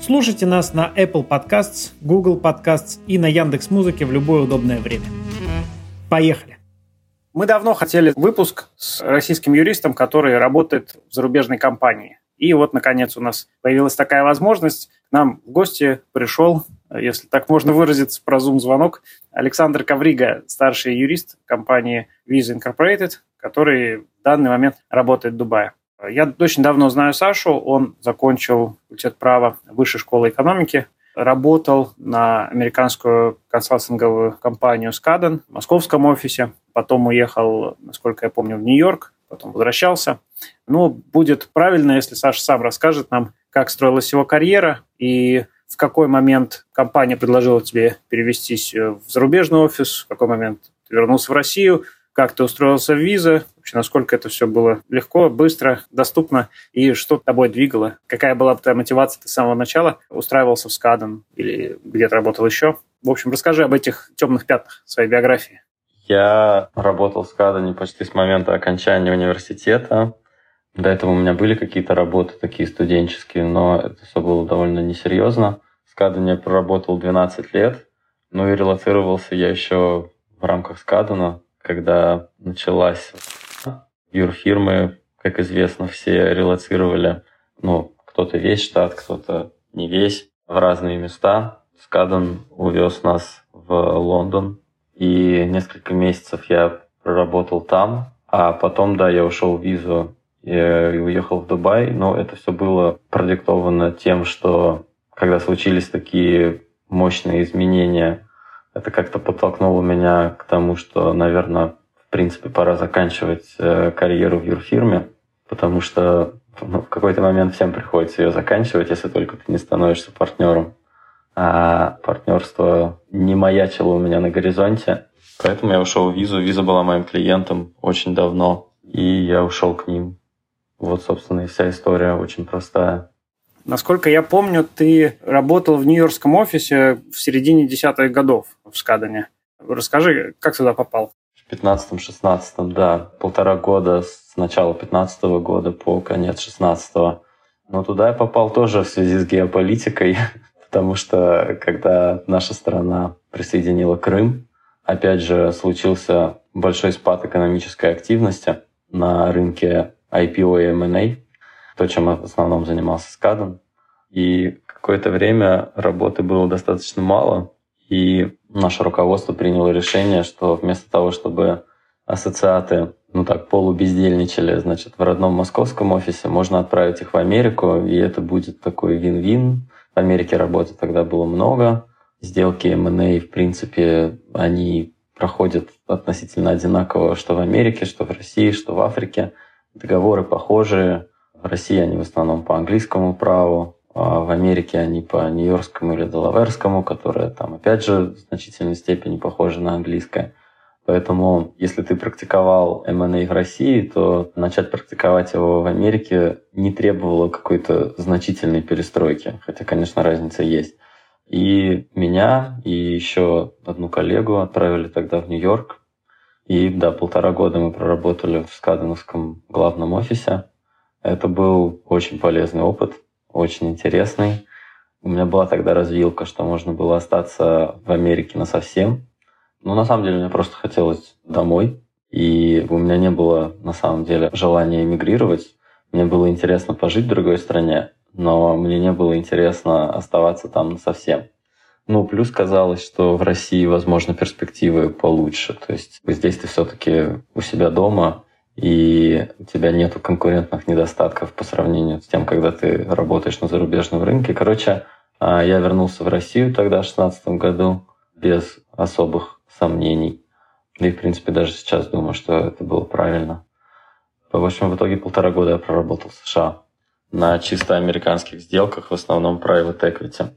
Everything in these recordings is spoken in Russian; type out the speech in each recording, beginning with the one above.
Слушайте нас на Apple Podcasts, Google Podcasts и на Яндекс Музыке в любое удобное время. Поехали! Мы давно хотели выпуск с российским юристом, который работает в зарубежной компании. И вот, наконец, у нас появилась такая возможность. К нам в гости пришел, если так можно выразиться, про Zoom-звонок, Александр Коврига, старший юрист компании Visa Incorporated, который в данный момент работает в Дубае. Я очень давно знаю Сашу, он закончил факультет права Высшей школы экономики, работал на американскую консалтинговую компанию Скаден в московском офисе, потом уехал, насколько я помню, в Нью-Йорк, потом возвращался. Ну, будет правильно, если Саша сам расскажет нам, как строилась его карьера и в какой момент компания предложила тебе перевестись в зарубежный офис, в какой момент ты вернулся в Россию, как ты устроился в виза, вообще насколько это все было легко, быстро, доступно, и что тобой двигало, какая была твоя мотивация, ты с самого начала устраивался в Скаден или где-то работал еще. В общем, расскажи об этих темных пятнах своей биографии. Я работал в Скадене почти с момента окончания университета. До этого у меня были какие-то работы такие студенческие, но это все было довольно несерьезно. В Скадене я проработал 12 лет, ну и релацировался я еще в рамках Скадена, когда началась юрфирмы, как известно, все релацировали, ну, кто-то весь штат, кто-то не весь, в разные места. Скадан увез нас в Лондон, и несколько месяцев я проработал там, а потом, да, я ушел в визу и уехал в Дубай, но это все было продиктовано тем, что когда случились такие мощные изменения это как-то подтолкнуло меня к тому, что, наверное, принципе, пора заканчивать э, карьеру в юрфирме, потому что ну, в какой-то момент всем приходится ее заканчивать, если только ты не становишься партнером. А партнерство не маячило у меня на горизонте. Поэтому я ушел в Визу. Виза была моим клиентом очень давно, и я ушел к ним. Вот, собственно, и вся история очень простая. Насколько я помню, ты работал в нью-йоркском офисе в середине десятых годов в Скадане. Расскажи, как туда попал? В 15-16, да. Полтора года с начала 15 -го года по конец 16 -го. Но туда я попал тоже в связи с геополитикой, потому что когда наша страна присоединила Крым, опять же случился большой спад экономической активности на рынке IPO и M&A то, чем в основном занимался Скаден. И какое-то время работы было достаточно мало, и наше руководство приняло решение, что вместо того, чтобы ассоциаты, ну так, полубездельничали, значит, в родном московском офисе, можно отправить их в Америку, и это будет такой вин-вин. В Америке работы тогда было много, сделки M&A, в принципе, они проходят относительно одинаково, что в Америке, что в России, что в Африке. Договоры похожие, в России они в основном по английскому праву, а в Америке они по нью-йоркскому или делаверскому, которое там опять же в значительной степени похоже на английское. Поэтому, если ты практиковал M&A в России, то начать практиковать его в Америке не требовало какой-то значительной перестройки, хотя, конечно, разница есть. И меня, и еще одну коллегу отправили тогда в Нью-Йорк. И да, полтора года мы проработали в Скаденовском главном офисе. Это был очень полезный опыт, очень интересный. У меня была тогда развилка, что можно было остаться в Америке на совсем. Но на самом деле мне просто хотелось домой. И у меня не было на самом деле желания эмигрировать. Мне было интересно пожить в другой стране, но мне не было интересно оставаться там совсем. Ну, плюс казалось, что в России, возможно, перспективы получше. То есть здесь ты все-таки у себя дома, и у тебя нету конкурентных недостатков по сравнению с тем, когда ты работаешь на зарубежном рынке. Короче, а, я вернулся в Россию тогда, в 2016 году, без особых сомнений. И, в принципе, даже сейчас думаю, что это было правильно. В общем, в итоге полтора года я проработал в США на чисто американских сделках, в основном private equity.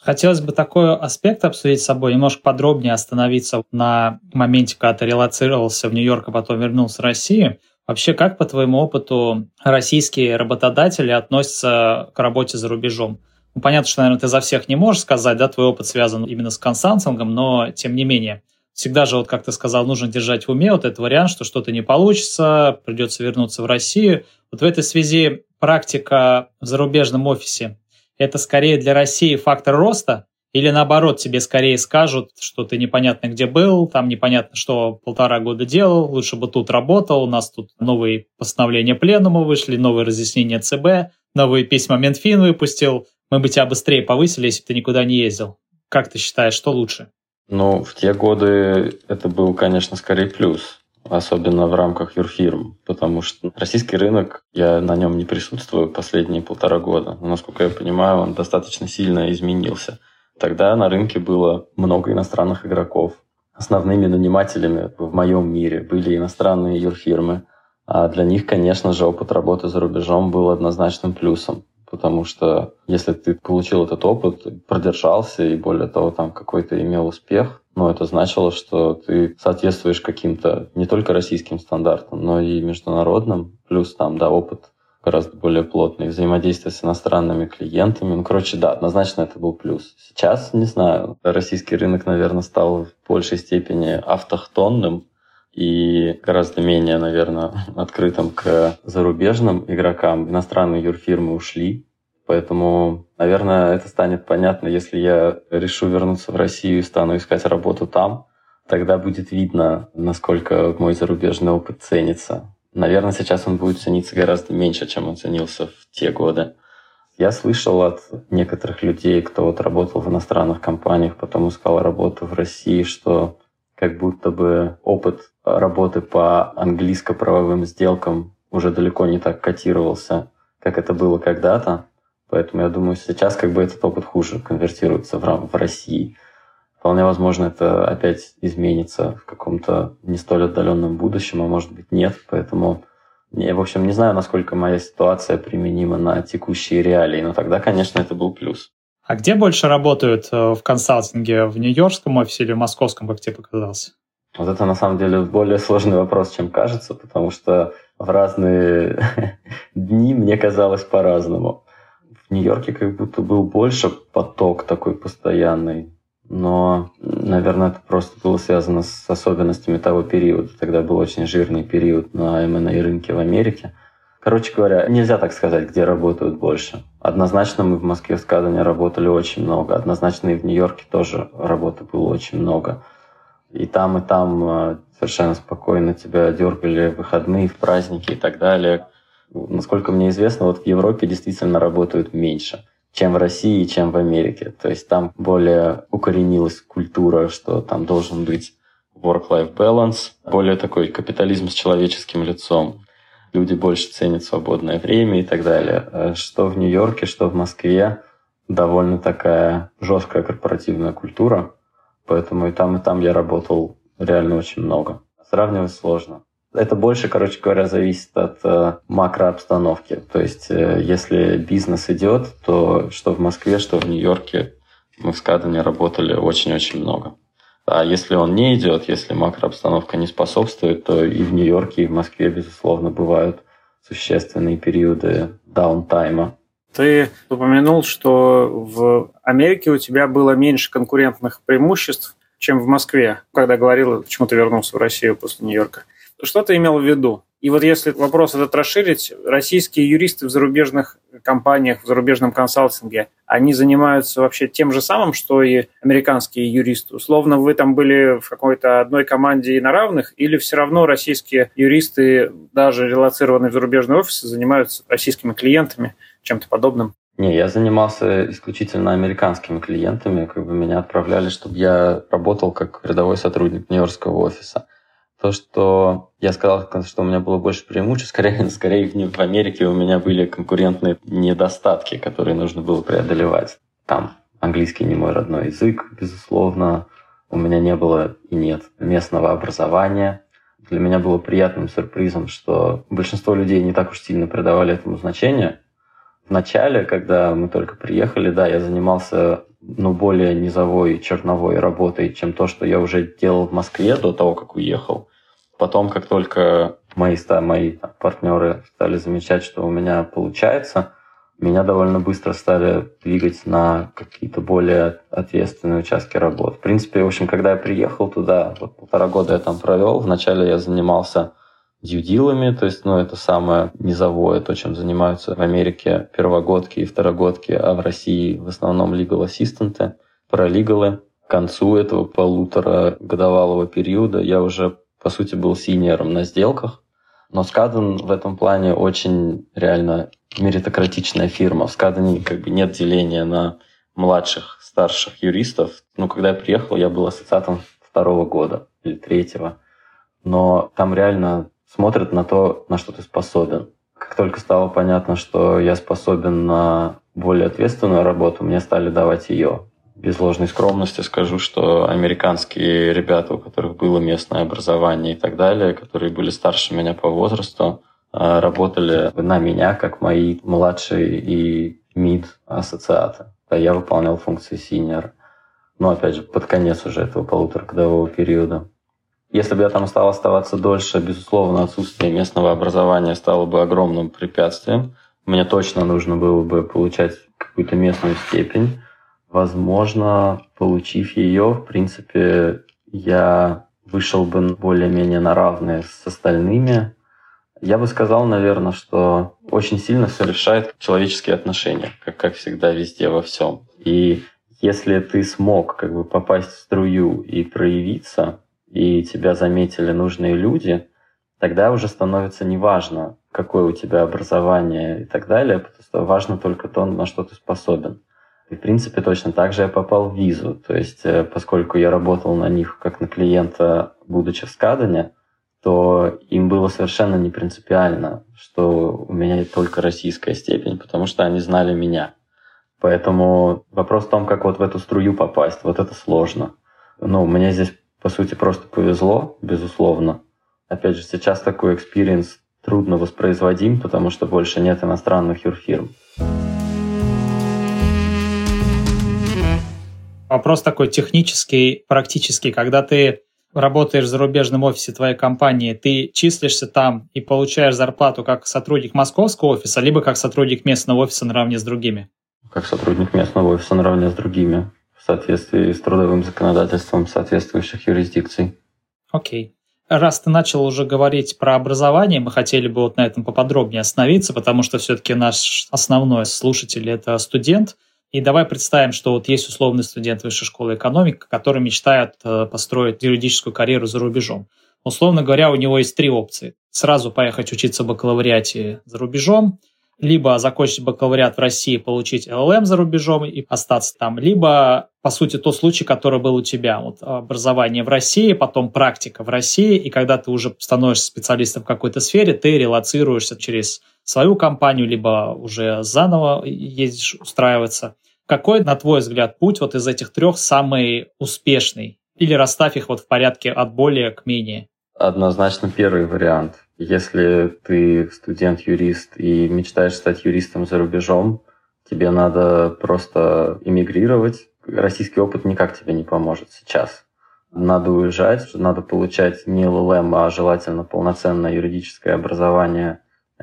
Хотелось бы такой аспект обсудить с собой, немножко подробнее остановиться на моменте, когда ты релацировался в Нью-Йорк, а потом вернулся в Россию. Вообще, как по твоему опыту российские работодатели относятся к работе за рубежом? Ну, понятно, что, наверное, ты за всех не можешь сказать, да, твой опыт связан именно с консалтингом, но тем не менее. Всегда же, вот как ты сказал, нужно держать в уме вот этот вариант, что что-то не получится, придется вернуться в Россию. Вот в этой связи практика в зарубежном офисе это скорее для России фактор роста, или наоборот, тебе скорее скажут, что ты непонятно где был, там непонятно, что полтора года делал, лучше бы тут работал, у нас тут новые постановления пленума вышли, новые разъяснения ЦБ, новые письма Минфин выпустил, мы бы тебя быстрее повысили, если бы ты никуда не ездил. Как ты считаешь, что лучше? Ну, в те годы это был, конечно, скорее плюс особенно в рамках юрфирм, потому что российский рынок, я на нем не присутствую последние полтора года, но, насколько я понимаю, он достаточно сильно изменился. Тогда на рынке было много иностранных игроков. Основными нанимателями в моем мире были иностранные юрфирмы, а для них, конечно же, опыт работы за рубежом был однозначным плюсом потому что если ты получил этот опыт, продержался и более того, там какой-то имел успех, ну, это значило, что ты соответствуешь каким-то не только российским стандартам, но и международным, плюс там, да, опыт гораздо более плотный, взаимодействие с иностранными клиентами. Ну, короче, да, однозначно это был плюс. Сейчас, не знаю, российский рынок, наверное, стал в большей степени автохтонным, и гораздо менее, наверное, открытым к зарубежным игрокам. Иностранные юрфирмы ушли, поэтому, наверное, это станет понятно, если я решу вернуться в Россию и стану искать работу там. Тогда будет видно, насколько мой зарубежный опыт ценится. Наверное, сейчас он будет цениться гораздо меньше, чем он ценился в те годы. Я слышал от некоторых людей, кто вот работал в иностранных компаниях, потом искал работу в России, что как будто бы опыт работы по английско-правовым сделкам уже далеко не так котировался, как это было когда-то. Поэтому я думаю, сейчас как бы этот опыт хуже конвертируется в, в России. Вполне возможно, это опять изменится в каком-то не столь отдаленном будущем, а может быть нет. Поэтому я, в общем, не знаю, насколько моя ситуация применима на текущие реалии, но тогда, конечно, это был плюс. А где больше работают э, в консалтинге? В нью-йоркском офисе или в московском, как тебе показалось? Вот это на самом деле более сложный вопрос, чем кажется, потому что в разные дни мне казалось по-разному. В Нью-Йорке как будто был больше поток такой постоянный, но, наверное, это просто было связано с особенностями того периода. Тогда был очень жирный период на M&A рынке в Америке – Короче говоря, нельзя так сказать, где работают больше. Однозначно мы в Москве в Скадане работали очень много. Однозначно и в Нью-Йорке тоже работы было очень много. И там, и там э, совершенно спокойно тебя дергали в выходные, в праздники и так далее. Насколько мне известно, вот в Европе действительно работают меньше, чем в России и чем в Америке. То есть там более укоренилась культура, что там должен быть work-life balance, более такой капитализм с человеческим лицом люди больше ценят свободное время и так далее. Э, что в Нью-Йорке, что в Москве довольно такая жесткая корпоративная культура, поэтому и там, и там я работал реально очень много. Сравнивать сложно. Это больше, короче говоря, зависит от э, макрообстановки. То есть, э, если бизнес идет, то что в Москве, что в Нью-Йорке мы в Скадане работали очень-очень много. А если он не идет, если макрообстановка не способствует, то и в Нью-Йорке, и в Москве, безусловно, бывают существенные периоды даунтайма. Ты упомянул, что в Америке у тебя было меньше конкурентных преимуществ, чем в Москве, когда говорил, почему ты вернулся в Россию после Нью-Йорка. Что ты имел в виду? И вот если вопрос этот расширить, российские юристы в зарубежных компаниях, в зарубежном консалтинге, они занимаются вообще тем же самым, что и американские юристы? Условно, вы там были в какой-то одной команде и на равных, или все равно российские юристы, даже релацированные в зарубежные офисы, занимаются российскими клиентами, чем-то подобным? Не, я занимался исключительно американскими клиентами. Как бы меня отправляли, чтобы я работал как рядовой сотрудник Нью-Йоркского офиса. То, что я сказал, что у меня было больше преимуществ, скорее, скорее в Америке у меня были конкурентные недостатки, которые нужно было преодолевать. Там английский не мой родной язык, безусловно. У меня не было и нет местного образования. Для меня было приятным сюрпризом, что большинство людей не так уж сильно придавали этому значение. В начале, когда мы только приехали, да, я занимался ну, более низовой черновой работой, чем то, что я уже делал в Москве до того, как уехал. Потом, как только мои, мои партнеры стали замечать, что у меня получается, меня довольно быстро стали двигать на какие-то более ответственные участки работ. В принципе, в общем, когда я приехал туда, вот полтора года я там провел, вначале я занимался дьюдилами, то есть, ну, это самое низовое, то, чем занимаются в Америке первогодки и второгодки, а в России в основном legal ассистенты, паралигалты. К концу этого полутора годовалого периода я уже, по сути, был синьором на сделках, но Скаден в этом плане очень реально меритократичная фирма. В Скадене как бы нет деления на младших, старших юристов. Ну, когда я приехал, я был ассоциатом второго года или третьего. Но там реально смотрят на то, на что ты способен. Как только стало понятно, что я способен на более ответственную работу, мне стали давать ее. Без ложной скромности скажу, что американские ребята, у которых было местное образование и так далее, которые были старше меня по возрасту, а, работали на меня, как мои младшие и мид ассоциаты. А я выполнял функции синьора. Но, опять же, под конец уже этого полуторагодового периода. Если бы я там стал оставаться дольше, безусловно, отсутствие местного образования стало бы огромным препятствием. Мне точно нужно было бы получать какую-то местную степень. Возможно, получив ее, в принципе, я вышел бы более-менее на равные с остальными. Я бы сказал, наверное, что очень сильно все решает человеческие отношения, как, как всегда везде во всем. И если ты смог как бы попасть в струю и проявиться, и тебя заметили нужные люди, тогда уже становится неважно, какое у тебя образование и так далее, потому что важно только то, на что ты способен. И, в принципе, точно так же я попал в визу. То есть, э, поскольку я работал на них как на клиента, будучи в Скадане, то им было совершенно не принципиально, что у меня только российская степень, потому что они знали меня. Поэтому вопрос в том, как вот в эту струю попасть, вот это сложно. Ну, мне здесь по сути, просто повезло, безусловно. Опять же, сейчас такой experience трудно воспроизводим, потому что больше нет иностранных юрфирм. Вопрос такой технический, практический. Когда ты работаешь в зарубежном офисе твоей компании, ты числишься там и получаешь зарплату как сотрудник московского офиса, либо как сотрудник местного офиса наравне с другими? Как сотрудник местного офиса наравне с другими соответствии с трудовым законодательством соответствующих юрисдикций. Окей. Раз ты начал уже говорить про образование, мы хотели бы вот на этом поподробнее остановиться, потому что все-таки наш основной слушатель – это студент. И давай представим, что вот есть условный студент высшей школы экономики, который мечтает э, построить юридическую карьеру за рубежом. Условно говоря, у него есть три опции. Сразу поехать учиться в бакалавриате за рубежом – либо закончить бакалавриат в России, получить ЛЛМ за рубежом и остаться там, либо, по сути, тот случай, который был у тебя. Вот образование в России, потом практика в России, и когда ты уже становишься специалистом в какой-то сфере, ты релацируешься через свою компанию, либо уже заново ездишь устраиваться. Какой, на твой взгляд, путь вот из этих трех самый успешный? Или расставь их вот в порядке от более к менее? Однозначно первый вариант. Если ты студент-юрист и мечтаешь стать юристом за рубежом, тебе надо просто эмигрировать. Российский опыт никак тебе не поможет сейчас. Надо уезжать, надо получать не ЛЛМ, а желательно полноценное юридическое образование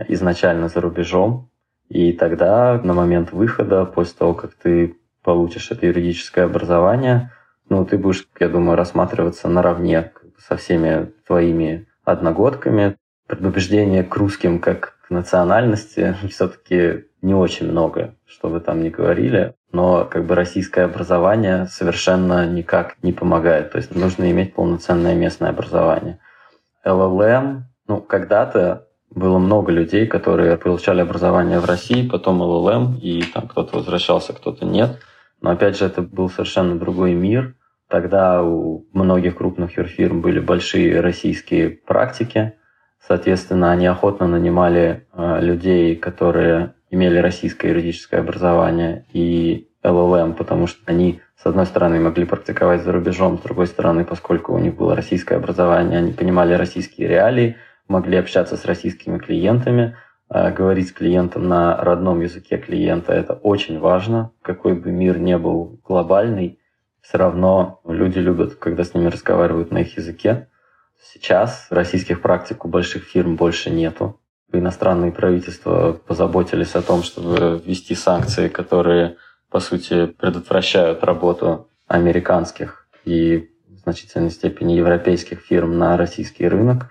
изначально за рубежом. И тогда на момент выхода, после того, как ты получишь это юридическое образование, ну, ты будешь, я думаю, рассматриваться наравне со всеми твоими одногодками. Предубеждение к русским как к национальности все-таки не очень много, что вы там не говорили. Но как бы российское образование совершенно никак не помогает. То есть нужно иметь полноценное местное образование. ЛЛМ, ну, когда-то было много людей, которые получали образование в России, потом ЛЛМ, и там кто-то возвращался, кто-то нет. Но опять же, это был совершенно другой мир – Тогда у многих крупных юрфирм были большие российские практики. Соответственно, они охотно нанимали э, людей, которые имели российское юридическое образование и LLM, потому что они, с одной стороны, могли практиковать за рубежом, с другой стороны, поскольку у них было российское образование, они понимали российские реалии, могли общаться с российскими клиентами, э, говорить с клиентом на родном языке клиента. Это очень важно. Какой бы мир ни был глобальный, все равно люди любят, когда с ними разговаривают на их языке. Сейчас российских практик у больших фирм больше нету. Иностранные правительства позаботились о том, чтобы ввести санкции, которые, по сути, предотвращают работу американских и в значительной степени европейских фирм на российский рынок.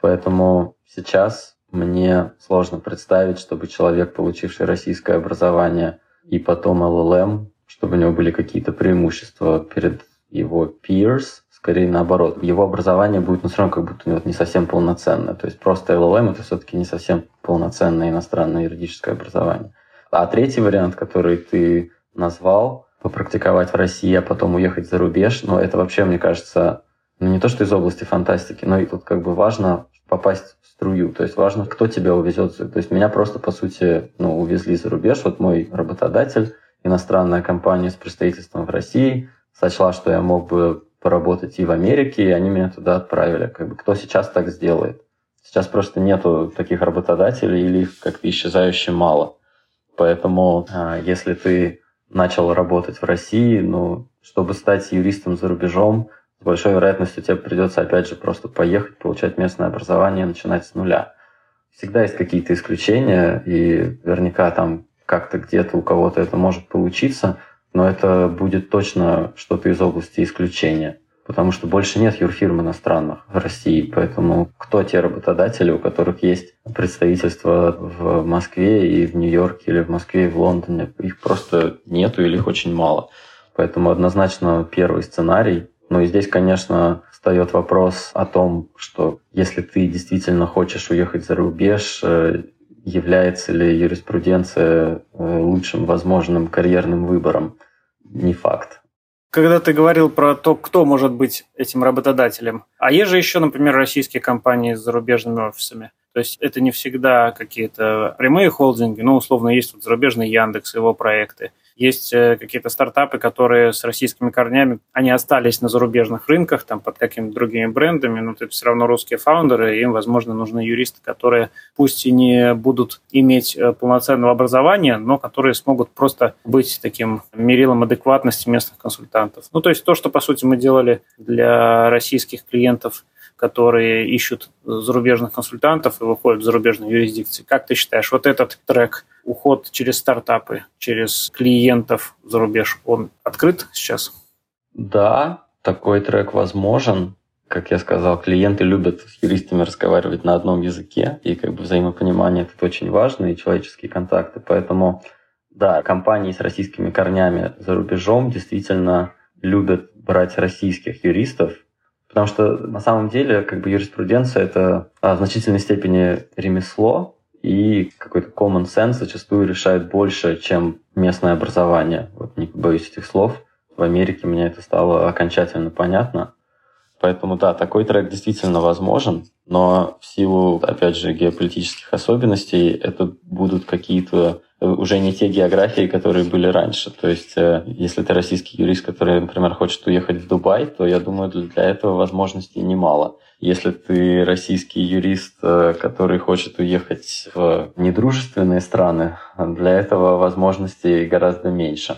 Поэтому сейчас мне сложно представить, чтобы человек, получивший российское образование и потом ЛЛМ, чтобы у него были какие-то преимущества перед его peers, скорее наоборот. Его образование будет, ну, все равно как будто ну, не совсем полноценное. То есть просто LLM — это все-таки не совсем полноценное иностранное юридическое образование. А третий вариант, который ты назвал, попрактиковать в России, а потом уехать за рубеж, ну, это вообще, мне кажется, ну, не то, что из области фантастики, но и тут как бы важно попасть в струю. То есть важно, кто тебя увезет. То есть меня просто, по сути, ну, увезли за рубеж. Вот мой работодатель, иностранная компания с представительством в России, сочла, что я мог бы поработать и в Америке, и они меня туда отправили. Как бы кто сейчас так сделает? Сейчас просто нету таких работодателей или их как-то исчезающе мало. Поэтому а, если ты начал работать в России, ну, чтобы стать юристом за рубежом, с большой вероятностью тебе придется опять же просто поехать, получать местное образование, начинать с нуля. Всегда есть какие-то исключения, и наверняка там как-то где-то у кого-то это может получиться, но это будет точно что-то из области исключения. Потому что больше нет юрфирм иностранных в России. Поэтому кто те работодатели, у которых есть представительство в Москве и в Нью-Йорке, или в Москве и в Лондоне? Их просто нету или их очень мало. Поэтому однозначно первый сценарий. Ну и здесь, конечно, встает вопрос о том, что если ты действительно хочешь уехать за рубеж, э, является ли юриспруденция э, лучшим возможным карьерным выбором не факт. Когда ты говорил про то, кто может быть этим работодателем, а есть же еще, например, российские компании с зарубежными офисами. То есть это не всегда какие-то прямые холдинги, но условно есть вот зарубежный Яндекс, его проекты. Есть э, какие-то стартапы, которые с российскими корнями, они остались на зарубежных рынках, там под какими-то другими брендами, но это все равно русские фаундеры, им, возможно, нужны юристы, которые пусть и не будут иметь э, полноценного образования, но которые смогут просто быть таким мерилом адекватности местных консультантов. Ну, то есть то, что, по сути, мы делали для российских клиентов – которые ищут зарубежных консультантов и выходят в зарубежные юрисдикции. Как ты считаешь, вот этот трек, уход через стартапы, через клиентов за рубеж, он открыт сейчас? Да, такой трек возможен. Как я сказал, клиенты любят с юристами разговаривать на одном языке, и как бы взаимопонимание это очень важно, и человеческие контакты. Поэтому, да, компании с российскими корнями за рубежом действительно любят брать российских юристов, Потому что на самом деле как бы юриспруденция это а, в значительной степени ремесло, и какой-то common sense зачастую решает больше, чем местное образование. Вот не боюсь этих слов. В Америке мне это стало окончательно понятно. Поэтому да, такой трек действительно возможен, но в силу, опять же, геополитических особенностей это будут какие-то уже не те географии, которые были раньше. То есть, э, если ты российский юрист, который, например, хочет уехать в Дубай, то я думаю, для этого возможностей немало. Если ты российский юрист, э, который хочет уехать в недружественные страны, для этого возможностей гораздо меньше.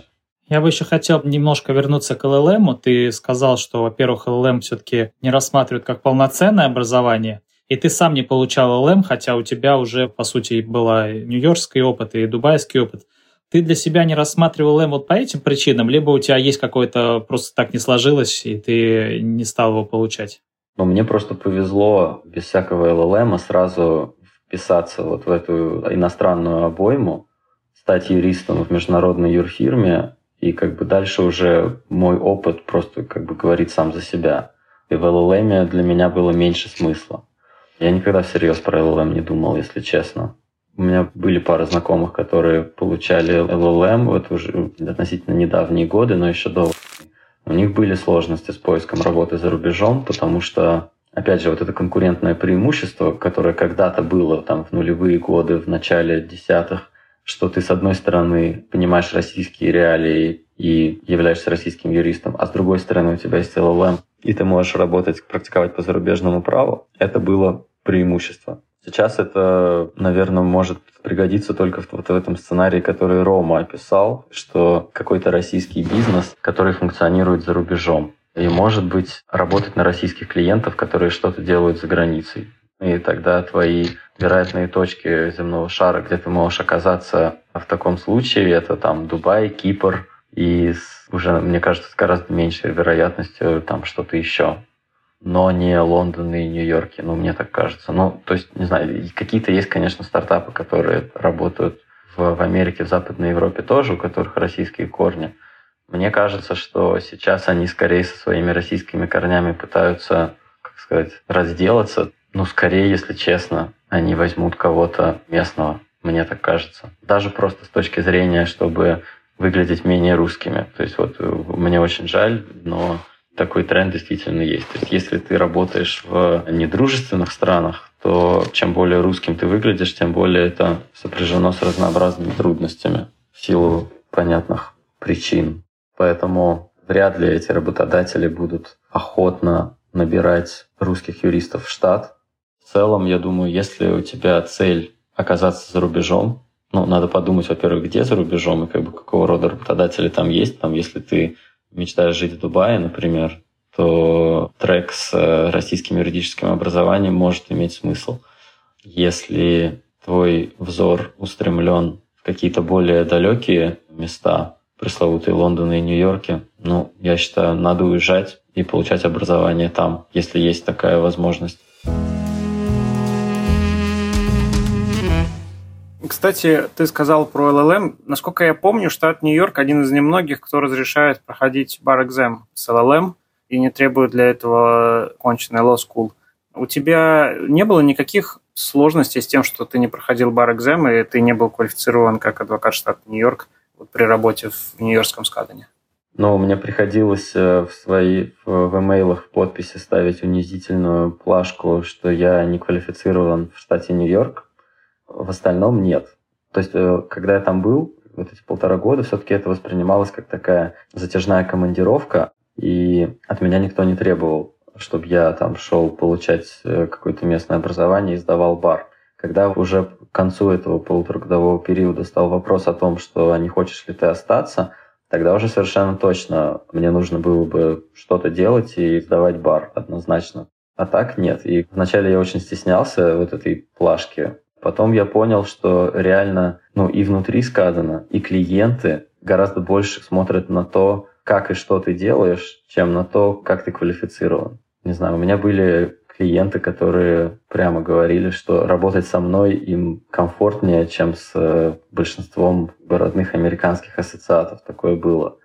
Я бы еще хотел немножко вернуться к ЛЛМ. Ты сказал, что, во-первых, ЛЛМ все-таки не рассматривают как полноценное образование, и ты сам не получал ЛМ, хотя у тебя уже, по сути, была нью-йоркский опыт и дубайский опыт. Ты для себя не рассматривал ЛМ вот по этим причинам, либо у тебя есть какое-то просто так не сложилось, и ты не стал его получать? Ну, мне просто повезло без всякого ЛЛМ сразу вписаться вот в эту иностранную обойму, стать юристом в международной юрфирме, и как бы дальше уже мой опыт просто как бы говорит сам за себя. И в ЛЛМ для меня было меньше смысла. Я никогда всерьез про LLM не думал, если честно. У меня были пара знакомых, которые получали LLM, вот уже относительно недавние годы, но еще до у них были сложности с поиском работы за рубежом, потому что опять же, вот это конкурентное преимущество, которое когда-то было там в нулевые годы, в начале десятых, что ты, с одной стороны, понимаешь российские реалии и являешься российским юристом, а с другой стороны, у тебя есть ЛЛМ, и ты можешь работать, практиковать по зарубежному праву, это было преимущество. Сейчас это, наверное, может пригодиться только в, вот в этом сценарии, который Рома описал, что какой-то российский бизнес, который функционирует за рубежом, и, может быть, работать на российских клиентов, которые что-то делают за границей. И тогда твои вероятные точки земного шара, где ты можешь оказаться в таком случае, это там Дубай, Кипр и уже, мне кажется, с гораздо меньшей вероятностью там что-то еще. Но не Лондон и Нью-Йорке, ну, мне так кажется. Ну, то есть, не знаю, какие-то есть, конечно, стартапы, которые работают в, в Америке, в Западной Европе тоже, у которых российские корни. Мне кажется, что сейчас они скорее со своими российскими корнями пытаются, как сказать, разделаться. Ну, скорее, если честно, они возьмут кого-то местного, мне так кажется. Даже просто с точки зрения, чтобы выглядеть менее русскими. То есть вот мне очень жаль, но такой тренд действительно есть. То есть если ты работаешь в недружественных странах, то чем более русским ты выглядишь, тем более это сопряжено с разнообразными трудностями в силу понятных причин. Поэтому вряд ли эти работодатели будут охотно набирать русских юристов в штат. В целом, я думаю, если у тебя цель оказаться за рубежом, ну, надо подумать, во-первых, где за рубежом и как бы какого рода работодатели там есть. Там, если ты мечтаешь жить в Дубае, например, то трек с э, российским юридическим образованием может иметь смысл. Если твой взор устремлен в какие-то более далекие места, пресловутые Лондоны и Нью-Йорке, ну, я считаю, надо уезжать и получать образование там, если есть такая возможность. Кстати, ты сказал про LLM. Насколько я помню, штат Нью-Йорк один из немногих, кто разрешает проходить бар-экзем с LLM и не требует для этого конченной law school. У тебя не было никаких сложностей с тем, что ты не проходил бар-экзем и ты не был квалифицирован как адвокат штата Нью-Йорк вот при работе в Нью-Йоркском Скадане? Но мне приходилось э, в свои в имейлах в подписи ставить унизительную плашку, что я не квалифицирован в штате Нью-Йорк. В остальном нет. То есть, э, когда я там был, вот эти полтора года, все-таки это воспринималось как такая затяжная командировка, и от меня никто не требовал, чтобы я там шел получать э, какое-то местное образование и сдавал бар. Когда уже к концу этого полуторагодового периода стал вопрос о том, что а не хочешь ли ты остаться, тогда уже совершенно точно мне нужно было бы что-то делать и сдавать бар однозначно. А так нет. И вначале я очень стеснялся вот этой плашки. Потом я понял, что реально, ну и внутри сказано, и клиенты гораздо больше смотрят на то, как и что ты делаешь, чем на то, как ты квалифицирован. Не знаю, у меня были клиенты, которые прямо говорили, что работать со мной им комфортнее, чем с э, большинством родных американских ассоциатов. Такое было.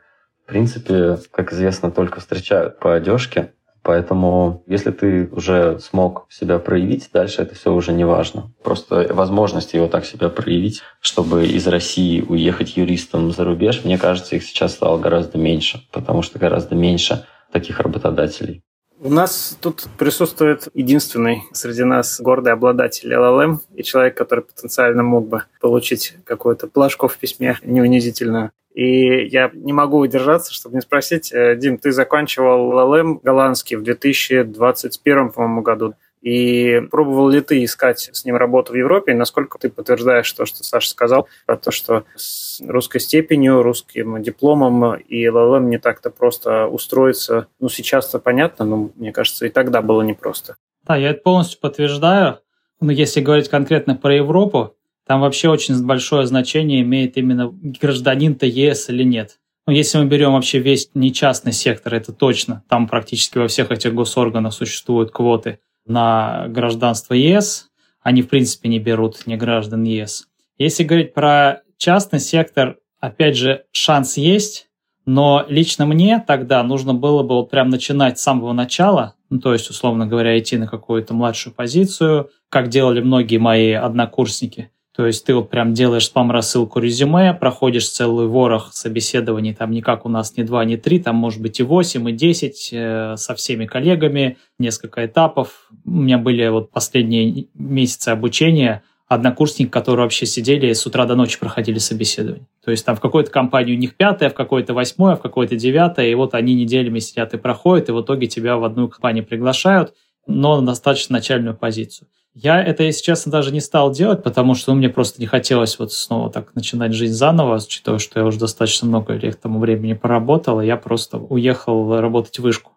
В принципе, как известно, только встречают по одежке. Поэтому, если ты уже смог себя проявить, дальше это все уже не важно. Просто возможность его так себя проявить, чтобы из России уехать юристом за рубеж, мне кажется, их сейчас стало гораздо меньше, потому что гораздо меньше таких работодателей. У нас тут присутствует единственный среди нас гордый обладатель LLM и человек, который потенциально мог бы получить какую-то плашку в письме неунизительную. И я не могу удержаться, чтобы не спросить, э, Дим, ты заканчивал LLM голландский в 2021, по-моему, году. И пробовал ли ты искать с ним работу в Европе? И насколько ты подтверждаешь то, что Саша сказал, про то, что с русской степенью, русским дипломом и ЛЛМ не так-то просто устроиться? Ну, сейчас-то понятно, но мне кажется, и тогда было непросто. Да, я это полностью подтверждаю. Но если говорить конкретно про Европу, там вообще очень большое значение имеет именно гражданин-то ЕС или нет. Ну, если мы берем вообще весь нечастный сектор, это точно. Там практически во всех этих госорганах существуют квоты на гражданство ЕС, они в принципе не берут не граждан ЕС. Если говорить про частный сектор, опять же, шанс есть, но лично мне тогда нужно было бы вот прям начинать с самого начала, ну, то есть, условно говоря, идти на какую-то младшую позицию, как делали многие мои однокурсники. То есть ты вот прям делаешь спам-рассылку резюме, проходишь целый ворох собеседований, там не как у нас не два, не три, там может быть и восемь, и десять э, со всеми коллегами, несколько этапов. У меня были вот последние месяцы обучения однокурсники, которые вообще сидели и с утра до ночи проходили собеседование. То есть там в какой-то компании у них пятое, в какой-то восьмое, в какой-то девятое, и вот они неделями сидят и проходят, и в итоге тебя в одну компанию приглашают, но на достаточно начальную позицию. Я это, если честно, даже не стал делать, потому что ну, мне просто не хотелось вот снова так начинать жизнь заново, учитывая, что я уже достаточно много лет тому времени поработал, и я просто уехал работать в вышку.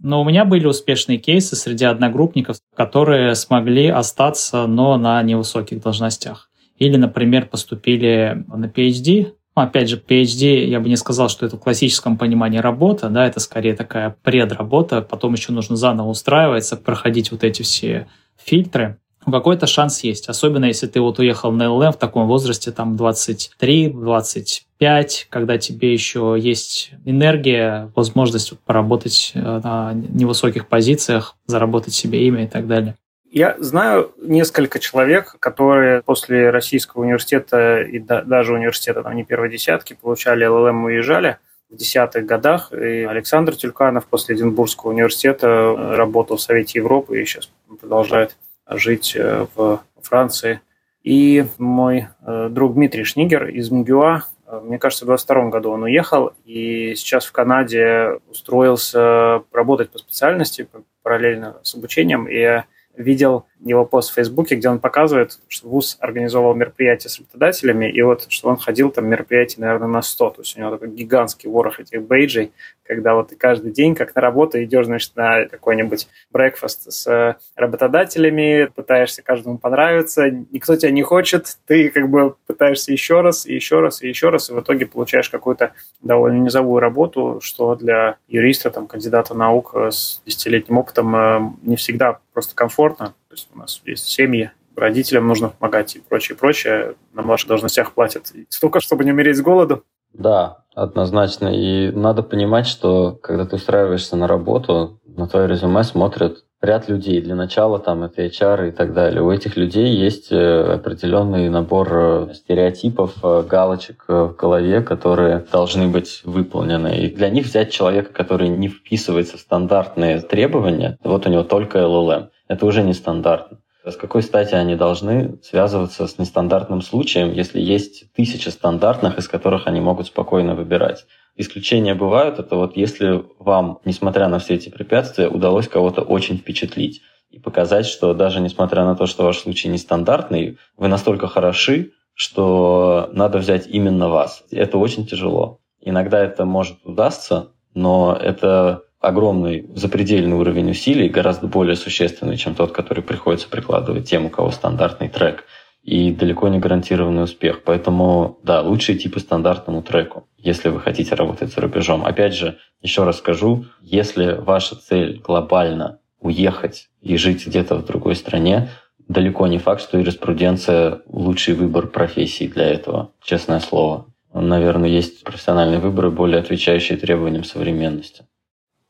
Но у меня были успешные кейсы среди одногруппников, которые смогли остаться, но на невысоких должностях. Или, например, поступили на PhD. Ну, опять же, PhD, я бы не сказал, что это в классическом понимании работа, да, это скорее такая предработа, потом еще нужно заново устраиваться, проходить вот эти все фильтры какой-то шанс есть. Особенно если ты вот уехал на ЛМ в таком возрасте, там 23, 25, когда тебе еще есть энергия, возможность поработать э, на невысоких позициях, заработать себе имя и так далее. Я знаю несколько человек, которые после российского университета и даже университета, там не первой десятки, получали ЛЛМ и уезжали в десятых годах. И Александр Тюльканов после Эдинбургского университета э, работал в Совете Европы и сейчас продолжает жить э, в Франции. И мой э, друг Дмитрий Шнигер из МГУА, э, мне кажется, в 22 году он уехал и сейчас в Канаде устроился работать по специальности параллельно с обучением. И видел его пост в Фейсбуке, где он показывает, что ВУЗ организовал мероприятия с работодателями, и вот что он ходил там мероприятий, наверное, на 100. То есть у него такой гигантский ворох этих бейджей, когда вот ты каждый день, как на работу, идешь, значит, на какой-нибудь брекфаст с работодателями, пытаешься каждому понравиться, никто тебя не хочет, ты как бы пытаешься еще раз, и еще раз, и еще раз, и в итоге получаешь какую-то довольно низовую работу, что для юриста, там, кандидата наук с десятилетним опытом э, не всегда просто комфортно. То есть у нас есть семьи, родителям нужно помогать и прочее, прочее. На ваших должностях платят столько, чтобы не умереть с голоду. Да, однозначно. И надо понимать, что когда ты устраиваешься на работу, на твое резюме смотрят ряд людей. Для начала там это HR и так далее. У этих людей есть э, определенный набор э, стереотипов, э, галочек в голове, которые должны быть выполнены. И для них взять человека, который не вписывается в стандартные требования, вот у него только LLM, это уже нестандартно. С какой стати они должны связываться с нестандартным случаем, если есть тысячи стандартных, из которых они могут спокойно выбирать? Исключения бывают, это вот если вам, несмотря на все эти препятствия, удалось кого-то очень впечатлить и показать, что даже несмотря на то, что ваш случай нестандартный, вы настолько хороши, что надо взять именно вас. Это очень тяжело. Иногда это может удастся, но это огромный запредельный уровень усилий, гораздо более существенный, чем тот, который приходится прикладывать тем, у кого стандартный трек, и далеко не гарантированный успех. Поэтому, да, лучше идти по стандартному треку, если вы хотите работать за рубежом. Опять же, еще раз скажу, если ваша цель глобально уехать и жить где-то в другой стране, далеко не факт, что юриспруденция – лучший выбор профессии для этого, честное слово. Наверное, есть профессиональные выборы, более отвечающие требованиям современности.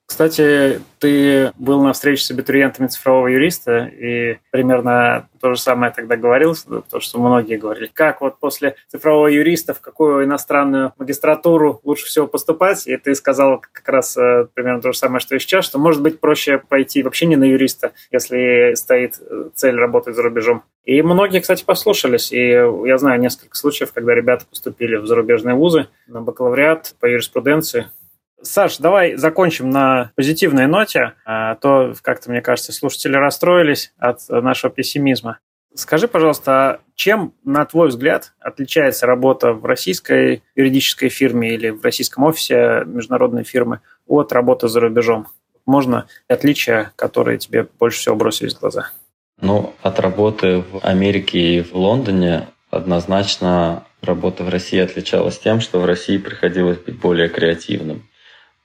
Кстати, ты был на встрече с абитуриентами цифрового юриста, и примерно то же самое тогда говорил, то, что многие говорили. Как вот после цифрового юриста в какую иностранную магистратуру лучше всего поступать? И ты сказал как раз э, примерно то же самое, что и сейчас, что может быть проще пойти вообще не на юриста, если стоит э, цель работать за рубежом. И многие, кстати, послушались. И я знаю несколько случаев, когда ребята поступили в зарубежные вузы на бакалавриат по юриспруденции, Саш, давай закончим на позитивной ноте, а то как-то, мне кажется, слушатели расстроились от нашего пессимизма. Скажи, пожалуйста, а чем, на твой взгляд, отличается работа в российской юридической фирме или в российском офисе международной фирмы от работы за рубежом? Можно отличия, которые тебе больше всего бросились в глаза? Ну, от работы в Америке и в Лондоне однозначно работа в России отличалась тем, что в России приходилось быть более креативным.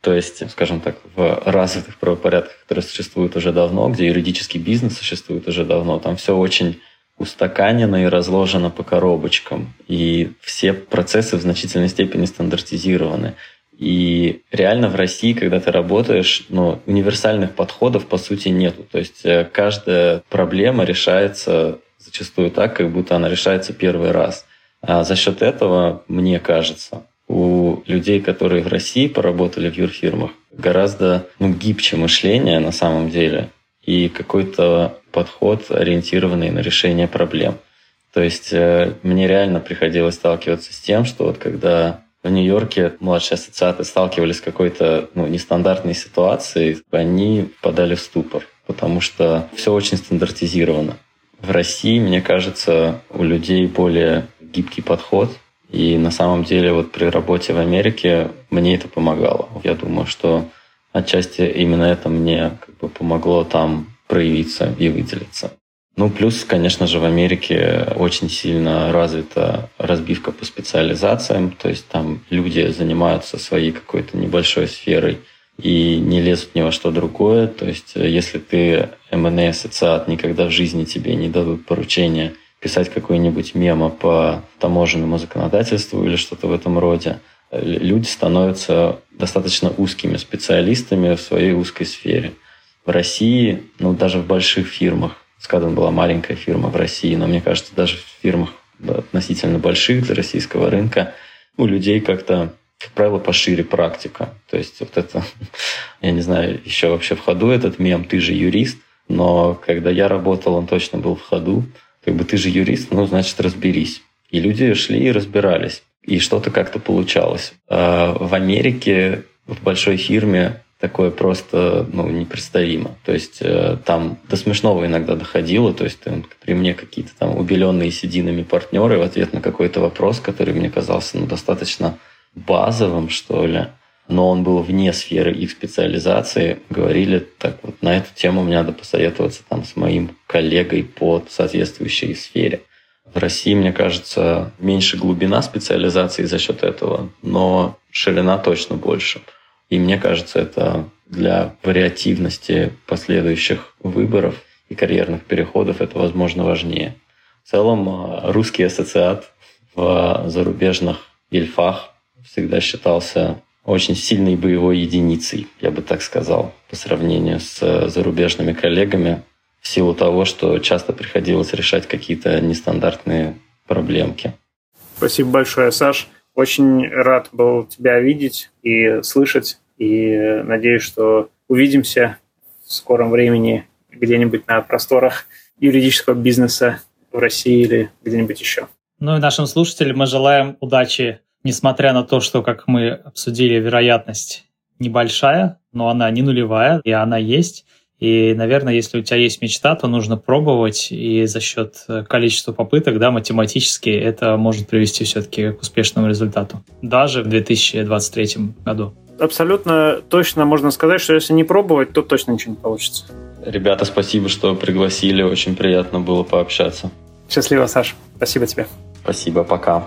То есть, скажем так, в развитых правопорядках, которые существуют уже давно, где юридический бизнес существует уже давно, там все очень устаканено и разложено по коробочкам. И все процессы в значительной степени стандартизированы. И реально в России, когда ты работаешь, ну, универсальных подходов по сути нету. То есть э, каждая проблема решается зачастую так, как будто она решается первый раз. А за счет этого, мне кажется, у людей, которые в России поработали в юрфирмах, гораздо ну, гибче мышление на самом деле и какой-то подход, ориентированный на решение проблем. То есть э, мне реально приходилось сталкиваться с тем, что вот когда в Нью-Йорке младшие ассоциаты сталкивались с какой-то ну, нестандартной ситуацией, они впадали в ступор, потому что все очень стандартизировано. В России, мне кажется, у людей более гибкий подход, и на самом деле вот при работе в Америке мне это помогало. Я думаю, что отчасти именно это мне как бы помогло там проявиться и выделиться. Ну, плюс, конечно же, в Америке очень сильно развита разбивка по специализациям, то есть там люди занимаются своей какой-то небольшой сферой и не лезут ни во что другое. То есть если ты M&A ассоциат, никогда в жизни тебе не дадут поручения писать какой-нибудь мемо по таможенному законодательству или что-то в этом роде. Люди становятся достаточно узкими специалистами в своей узкой сфере. В России, ну даже в больших фирмах, Скаден была маленькая фирма в России, но мне кажется, даже в фирмах относительно больших для российского рынка у людей как-то, как правило, пошире практика. То есть вот это, я не знаю, еще вообще в ходу этот мем «ты же юрист», но когда я работал, он точно был в ходу. Как бы ты же юрист, ну, значит, разберись. И люди шли и разбирались. И что-то как-то получалось. А в Америке в большой фирме такое просто ну, непредставимо. То есть э, там до смешного иногда доходило. То есть там, при мне какие-то там убеленные сединами партнеры в ответ на какой-то вопрос, который мне казался ну, достаточно базовым, что ли, но он был вне сферы их специализации, говорили так вот, на эту тему мне надо посоветоваться там с моим коллегой по соответствующей сфере. В России, мне кажется, меньше глубина специализации за счет этого, но ширина точно больше. И мне кажется, это для вариативности последующих выборов и карьерных переходов это, возможно, важнее. В целом, э, русский ассоциат в зарубежных ильфах всегда считался очень сильной боевой единицей, я бы так сказал, по сравнению с э, зарубежными коллегами, в силу того, что часто приходилось решать какие-то нестандартные проблемки. Спасибо большое, Саш. Очень рад был тебя видеть и слышать. И надеюсь, что увидимся в скором времени где-нибудь на просторах юридического бизнеса в России или где-нибудь еще. Ну и нашим слушателям мы желаем удачи, несмотря на то, что, как мы обсудили, вероятность небольшая, но она не нулевая, и она есть. И, наверное, если у тебя есть мечта, то нужно пробовать, и за счет э, количества попыток, да, математически это может привести все-таки к успешному результату, даже в 2023 году. Абсолютно точно можно сказать, что если не пробовать, то точно ничего не получится. Ребята, спасибо, что пригласили, очень приятно было пообщаться. Счастливо, Саш. Спасибо тебе. Спасибо, пока.